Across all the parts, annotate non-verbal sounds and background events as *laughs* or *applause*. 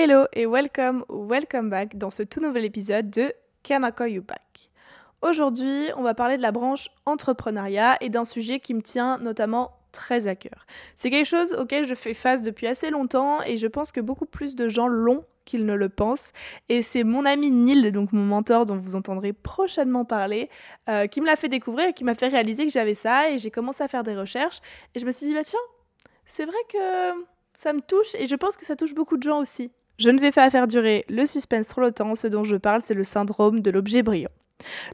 Hello et welcome welcome back dans ce tout nouvel épisode de Can I Call You Back. Aujourd'hui, on va parler de la branche entrepreneuriat et d'un sujet qui me tient notamment très à cœur. C'est quelque chose auquel je fais face depuis assez longtemps et je pense que beaucoup plus de gens l'ont qu'ils ne le pensent. Et c'est mon ami Neil, donc mon mentor dont vous entendrez prochainement parler, euh, qui me l'a fait découvrir et qui m'a fait réaliser que j'avais ça et j'ai commencé à faire des recherches et je me suis dit, bah tiens, c'est vrai que ça me touche et je pense que ça touche beaucoup de gens aussi. Je ne vais pas faire durer le suspense trop longtemps, ce dont je parle, c'est le syndrome de l'objet brillant.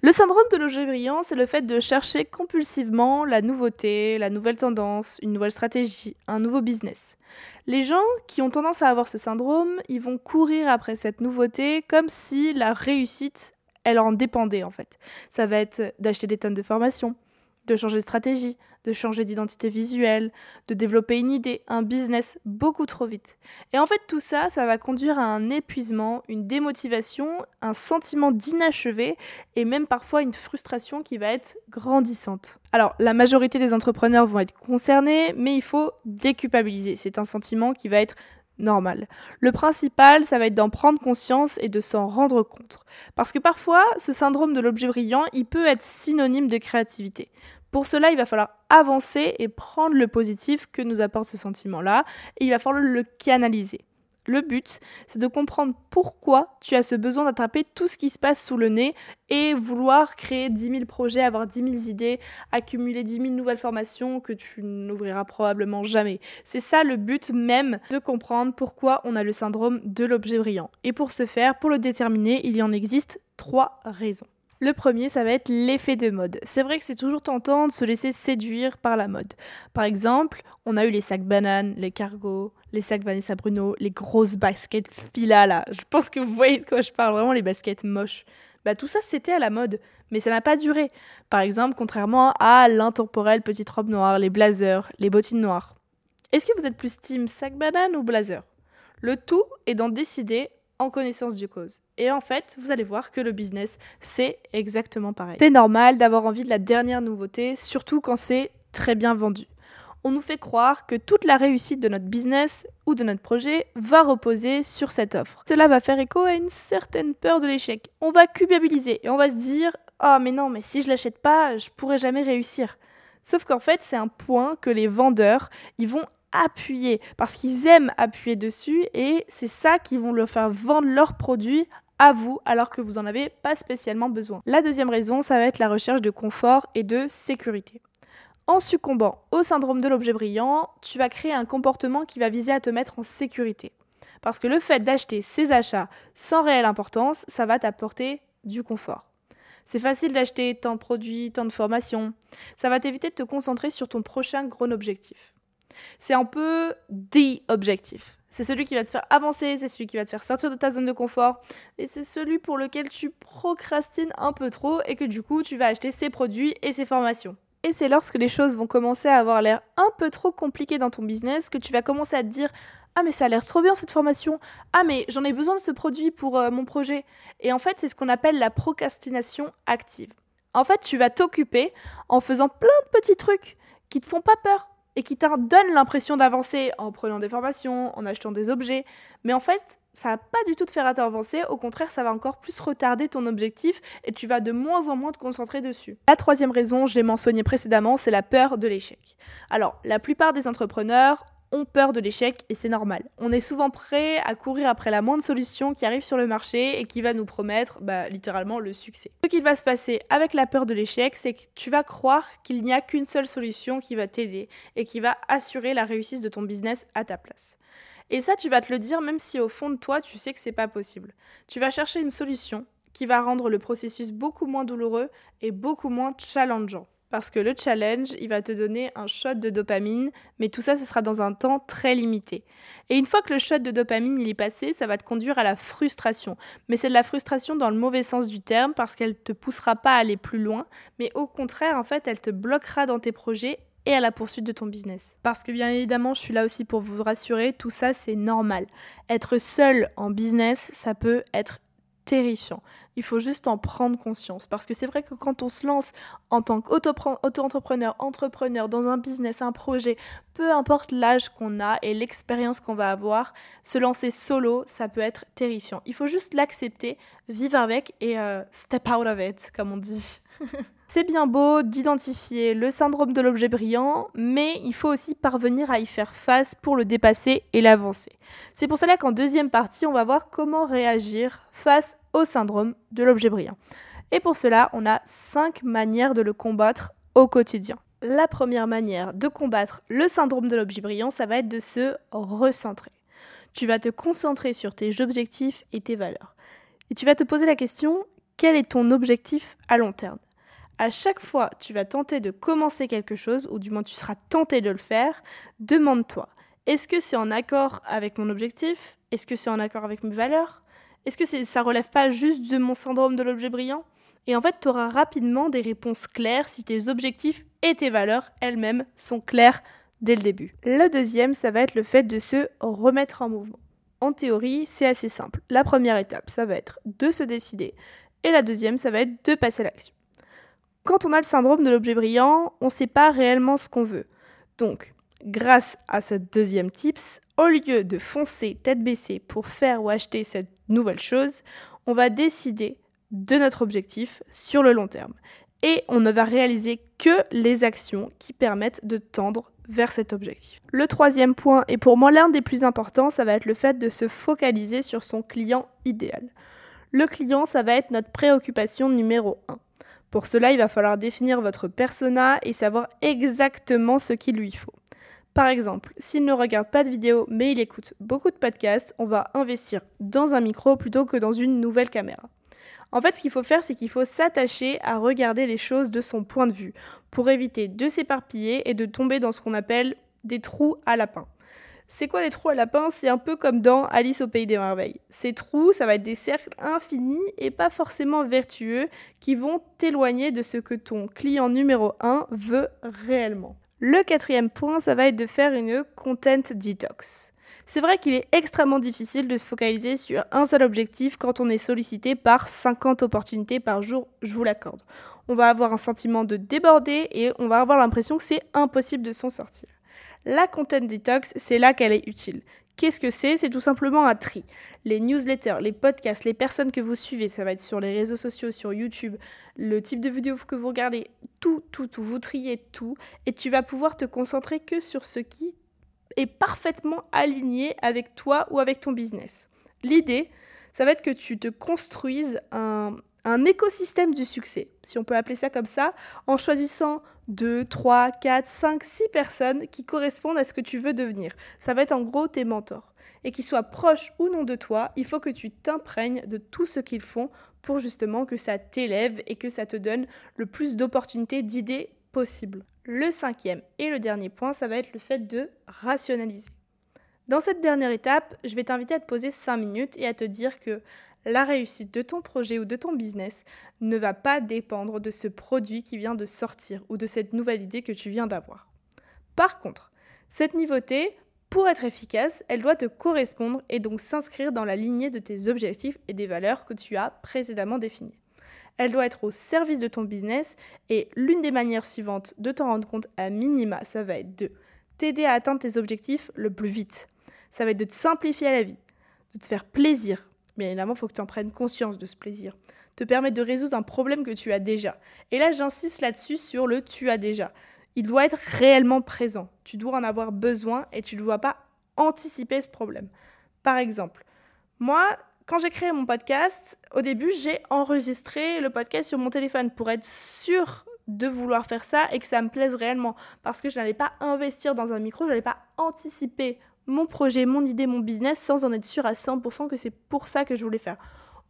Le syndrome de l'objet brillant, c'est le fait de chercher compulsivement la nouveauté, la nouvelle tendance, une nouvelle stratégie, un nouveau business. Les gens qui ont tendance à avoir ce syndrome, ils vont courir après cette nouveauté comme si la réussite, elle en dépendait en fait. Ça va être d'acheter des tonnes de formations, de changer de stratégie, de changer d'identité visuelle, de développer une idée, un business beaucoup trop vite. Et en fait, tout ça, ça va conduire à un épuisement, une démotivation, un sentiment d'inachevé et même parfois une frustration qui va être grandissante. Alors, la majorité des entrepreneurs vont être concernés, mais il faut déculpabiliser. C'est un sentiment qui va être normal. Le principal, ça va être d'en prendre conscience et de s'en rendre compte. Parce que parfois, ce syndrome de l'objet brillant, il peut être synonyme de créativité. Pour cela, il va falloir avancer et prendre le positif que nous apporte ce sentiment-là, et il va falloir le canaliser. Le but, c'est de comprendre pourquoi tu as ce besoin d'attraper tout ce qui se passe sous le nez et vouloir créer 10 000 projets, avoir 10 000 idées, accumuler 10 000 nouvelles formations que tu n'ouvriras probablement jamais. C'est ça le but même de comprendre pourquoi on a le syndrome de l'objet brillant. Et pour ce faire, pour le déterminer, il y en existe trois raisons. Le premier, ça va être l'effet de mode. C'est vrai que c'est toujours tentant de se laisser séduire par la mode. Par exemple, on a eu les sacs bananes, les cargos, les sacs Vanessa Bruno, les grosses baskets fila là. Je pense que vous voyez de quoi je parle, vraiment les baskets moches. Bah tout ça c'était à la mode, mais ça n'a pas duré. Par exemple, contrairement à l'intemporelle petite robe noire, les blazers, les bottines noires. Est-ce que vous êtes plus team sac banane ou blazer? Le tout est d'en décider en connaissance du cause. Et en fait, vous allez voir que le business, c'est exactement pareil. C'est normal d'avoir envie de la dernière nouveauté, surtout quand c'est très bien vendu. On nous fait croire que toute la réussite de notre business ou de notre projet va reposer sur cette offre. Cela va faire écho à une certaine peur de l'échec. On va culpabiliser et on va se dire "Ah mais non, mais si je l'achète pas, je pourrai jamais réussir." Sauf qu'en fait, c'est un point que les vendeurs, ils vont appuyer parce qu'ils aiment appuyer dessus et c'est ça qui vont leur faire vendre leurs produits à vous alors que vous n'en avez pas spécialement besoin. La deuxième raison, ça va être la recherche de confort et de sécurité. En succombant au syndrome de l'objet brillant, tu vas créer un comportement qui va viser à te mettre en sécurité. Parce que le fait d'acheter ces achats sans réelle importance, ça va t'apporter du confort. C'est facile d'acheter tant de produits, tant de formations. Ça va t'éviter de te concentrer sur ton prochain gros objectif. C'est un peu the objectif. C'est celui qui va te faire avancer, c'est celui qui va te faire sortir de ta zone de confort, et c'est celui pour lequel tu procrastines un peu trop et que du coup tu vas acheter ces produits et ces formations. Et c'est lorsque les choses vont commencer à avoir l'air un peu trop compliquées dans ton business que tu vas commencer à te dire ah mais ça a l'air trop bien cette formation. Ah mais j'en ai besoin de ce produit pour euh, mon projet. Et en fait, c'est ce qu'on appelle la procrastination active. En fait, tu vas t'occuper en faisant plein de petits trucs qui te font pas peur, et qui te donne l'impression d'avancer en prenant des formations, en achetant des objets. Mais en fait, ça va pas du tout te faire avancer, au contraire, ça va encore plus retarder ton objectif et tu vas de moins en moins te concentrer dessus. La troisième raison, je l'ai mentionné précédemment, c'est la peur de l'échec. Alors, la plupart des entrepreneurs ont peur de l'échec et c'est normal. On est souvent prêt à courir après la moindre solution qui arrive sur le marché et qui va nous promettre bah, littéralement le succès. Ce qui va se passer avec la peur de l'échec, c'est que tu vas croire qu'il n'y a qu'une seule solution qui va t'aider et qui va assurer la réussite de ton business à ta place. Et ça, tu vas te le dire même si au fond de toi, tu sais que c'est pas possible. Tu vas chercher une solution qui va rendre le processus beaucoup moins douloureux et beaucoup moins challengeant parce que le challenge, il va te donner un shot de dopamine, mais tout ça, ce sera dans un temps très limité. Et une fois que le shot de dopamine il est passé, ça va te conduire à la frustration. Mais c'est de la frustration dans le mauvais sens du terme, parce qu'elle te poussera pas à aller plus loin, mais au contraire, en fait, elle te bloquera dans tes projets et à la poursuite de ton business. Parce que bien évidemment, je suis là aussi pour vous rassurer, tout ça c'est normal. Être seul en business, ça peut être terrifiant. Il faut juste en prendre conscience. Parce que c'est vrai que quand on se lance en tant qu'auto-entrepreneur, entrepreneur, dans un business, un projet, peu importe l'âge qu'on a et l'expérience qu'on va avoir, se lancer solo, ça peut être terrifiant. Il faut juste l'accepter, vivre avec et euh, step out of it, comme on dit. *laughs* C'est bien beau d'identifier le syndrome de l'objet brillant, mais il faut aussi parvenir à y faire face pour le dépasser et l'avancer. C'est pour cela qu'en deuxième partie, on va voir comment réagir face au syndrome de l'objet brillant. Et pour cela, on a cinq manières de le combattre au quotidien. La première manière de combattre le syndrome de l'objet brillant, ça va être de se recentrer. Tu vas te concentrer sur tes objectifs et tes valeurs. Et tu vas te poser la question, quel est ton objectif à long terme? À chaque fois tu vas tenter de commencer quelque chose, ou du moins tu seras tenté de le faire, demande-toi, est-ce que c'est en accord avec mon objectif? Est-ce que c'est en accord avec mes valeurs? Est-ce que ça relève pas juste de mon syndrome de l'objet brillant? Et en fait, tu auras rapidement des réponses claires si tes objectifs et tes valeurs elles-mêmes sont claires dès le début. Le deuxième, ça va être le fait de se remettre en mouvement. En théorie, c'est assez simple. La première étape, ça va être de se décider. Et la deuxième, ça va être de passer à l'action. Quand on a le syndrome de l'objet brillant, on ne sait pas réellement ce qu'on veut. Donc, grâce à ce deuxième tips, au lieu de foncer tête baissée pour faire ou acheter cette nouvelle chose, on va décider de notre objectif sur le long terme. Et on ne va réaliser que les actions qui permettent de tendre vers cet objectif. Le troisième point, et pour moi l'un des plus importants, ça va être le fait de se focaliser sur son client idéal. Le client, ça va être notre préoccupation numéro 1. Pour cela, il va falloir définir votre persona et savoir exactement ce qu'il lui faut. Par exemple, s'il ne regarde pas de vidéos mais il écoute beaucoup de podcasts, on va investir dans un micro plutôt que dans une nouvelle caméra. En fait, ce qu'il faut faire, c'est qu'il faut s'attacher à regarder les choses de son point de vue pour éviter de s'éparpiller et de tomber dans ce qu'on appelle des trous à lapin. C'est quoi des trous à lapin? C'est un peu comme dans Alice au pays des merveilles. Ces trous, ça va être des cercles infinis et pas forcément vertueux qui vont t'éloigner de ce que ton client numéro 1 veut réellement. Le quatrième point, ça va être de faire une content detox. C'est vrai qu'il est extrêmement difficile de se focaliser sur un seul objectif quand on est sollicité par 50 opportunités par jour, je vous l'accorde. On va avoir un sentiment de déborder et on va avoir l'impression que c'est impossible de s'en sortir. La content detox, c'est là qu'elle est utile. Qu'est-ce que c'est? C'est tout simplement un tri. Les newsletters, les podcasts, les personnes que vous suivez, ça va être sur les réseaux sociaux, sur YouTube, le type de vidéo que vous regardez, tout, tout, tout, vous triez tout et tu vas pouvoir te concentrer que sur ce qui est parfaitement aligné avec toi ou avec ton business. L'idée, ça va être que tu te construises un, un écosystème du succès, si on peut appeler ça comme ça, en choisissant 2, 3, 4, 5, 6 personnes qui correspondent à ce que tu veux devenir. Ça va être en gros tes mentors. Et qu'ils soient proches ou non de toi, il faut que tu t'imprègnes de tout ce qu'ils font pour justement que ça t'élève et que ça te donne le plus d'opportunités, d'idées possibles. Le cinquième et le dernier point, ça va être le fait de rationaliser. Dans cette dernière étape, je vais t'inviter à te poser 5 minutes et à te dire que la réussite de ton projet ou de ton business ne va pas dépendre de ce produit qui vient de sortir ou de cette nouvelle idée que tu viens d'avoir. Par contre, cette nouveauté, pour être efficace, elle doit te correspondre et donc s'inscrire dans la lignée de tes objectifs et des valeurs que tu as précédemment définies. Elle doit être au service de ton business et l'une des manières suivantes de t'en rendre compte à minima, ça va être de t'aider à atteindre tes objectifs le plus vite. Ça va être de te simplifier la vie, de te faire plaisir, Bien évidemment, il faut que tu en prennes conscience de ce plaisir. Te permettre de résoudre un problème que tu as déjà. Et là, j'insiste là-dessus sur le tu as déjà. Il doit être réellement présent. Tu dois en avoir besoin et tu ne dois pas anticiper ce problème. Par exemple, moi, quand j'ai créé mon podcast, au début, j'ai enregistré le podcast sur mon téléphone pour être sûr de vouloir faire ça et que ça me plaise réellement. Parce que je n'allais pas investir dans un micro, je n'allais pas anticiper mon projet, mon idée, mon business sans en être sûr à 100% que c'est pour ça que je voulais faire.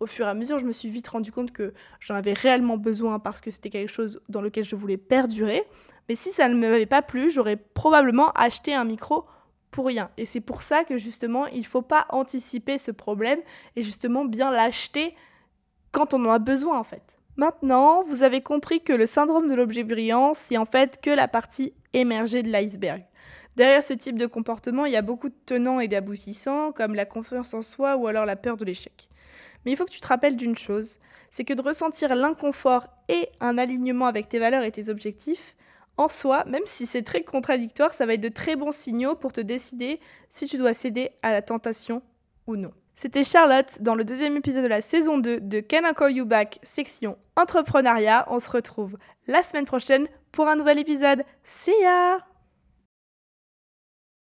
Au fur et à mesure, je me suis vite rendu compte que j'en avais réellement besoin parce que c'était quelque chose dans lequel je voulais perdurer. Mais si ça ne m'avait pas plu, j'aurais probablement acheté un micro pour rien. Et c'est pour ça que justement, il ne faut pas anticiper ce problème et justement bien l'acheter quand on en a besoin en fait. Maintenant, vous avez compris que le syndrome de l'objet brillant, c'est en fait que la partie émergée de l'iceberg. Derrière ce type de comportement, il y a beaucoup de tenants et d'aboutissants, comme la confiance en soi ou alors la peur de l'échec. Mais il faut que tu te rappelles d'une chose, c'est que de ressentir l'inconfort et un alignement avec tes valeurs et tes objectifs, en soi, même si c'est très contradictoire, ça va être de très bons signaux pour te décider si tu dois céder à la tentation ou non. C'était Charlotte dans le deuxième épisode de la saison 2 de Can I Call You Back, section entrepreneuriat. On se retrouve la semaine prochaine pour un nouvel épisode. See ya